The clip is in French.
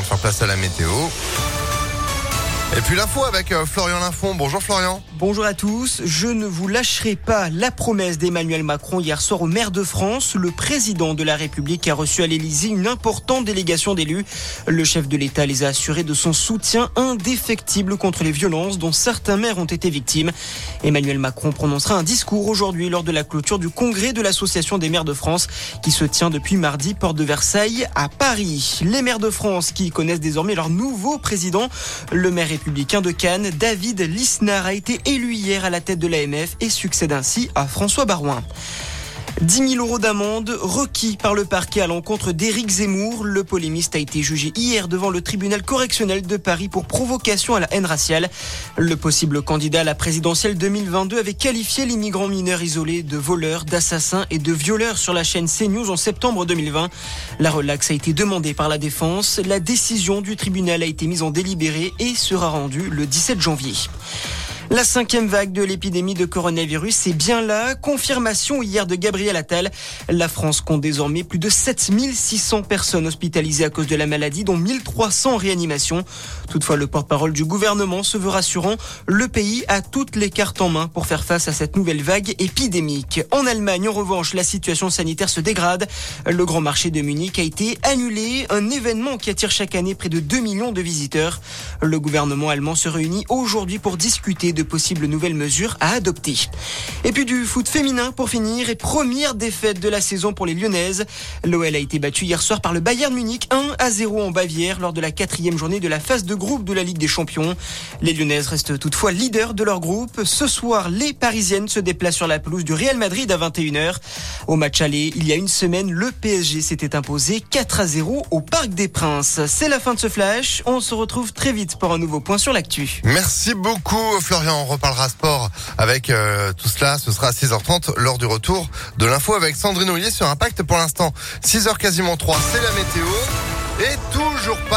de faire place à la météo. Et puis l'info avec euh, Florian Linfond. Bonjour Florian. Bonjour à tous. Je ne vous lâcherai pas la promesse d'Emmanuel Macron hier soir au maire de France. Le président de la République a reçu à l'Élysée une importante délégation d'élus. Le chef de l'État les a assurés de son soutien indéfectible contre les violences dont certains maires ont été victimes. Emmanuel Macron prononcera un discours aujourd'hui lors de la clôture du congrès de l'Association des maires de France qui se tient depuis mardi porte de Versailles à Paris. Les maires de France qui connaissent désormais leur nouveau président, le maire républicain de Cannes, David Lisnard, a été élu hier à la tête de l'AMF et succède ainsi à François Barouin. 10 000 euros d'amende requis par le parquet à l'encontre d'Éric Zemmour. Le polémiste a été jugé hier devant le tribunal correctionnel de Paris pour provocation à la haine raciale. Le possible candidat à la présidentielle 2022 avait qualifié l'immigrant mineur isolé de voleur, d'assassin et de violeur sur la chaîne CNews en septembre 2020. La relaxe a été demandée par la défense. La décision du tribunal a été mise en délibéré et sera rendue le 17 janvier. La cinquième vague de l'épidémie de coronavirus est bien là. Confirmation hier de Gabriel Attal. La France compte désormais plus de 7600 personnes hospitalisées à cause de la maladie, dont 1300 en réanimation. Toutefois, le porte-parole du gouvernement se veut rassurant. Le pays a toutes les cartes en main pour faire face à cette nouvelle vague épidémique. En Allemagne, en revanche, la situation sanitaire se dégrade. Le grand marché de Munich a été annulé, un événement qui attire chaque année près de 2 millions de visiteurs. Le gouvernement allemand se réunit aujourd'hui pour discuter de possibles nouvelles mesures à adopter. Et puis du foot féminin pour finir et première défaite de la saison pour les Lyonnaises. L'OL a été battu hier soir par le Bayern Munich 1 à 0 en Bavière lors de la quatrième journée de la phase de groupe de la Ligue des Champions. Les Lyonnaises restent toutefois leaders de leur groupe. Ce soir, les Parisiennes se déplacent sur la pelouse du Real Madrid à 21h. Au match aller, il y a une semaine, le PSG s'était imposé 4 à 0 au Parc des Princes. C'est la fin de ce flash. On se retrouve très vite pour un nouveau point sur l'actu. Merci beaucoup Florian. On reparlera sport avec euh, tout cela. Ce sera à 6h30 lors du retour de l'info avec Sandrine Ollier sur Impact. Pour l'instant, 6h quasiment 3, c'est la météo. Et toujours pas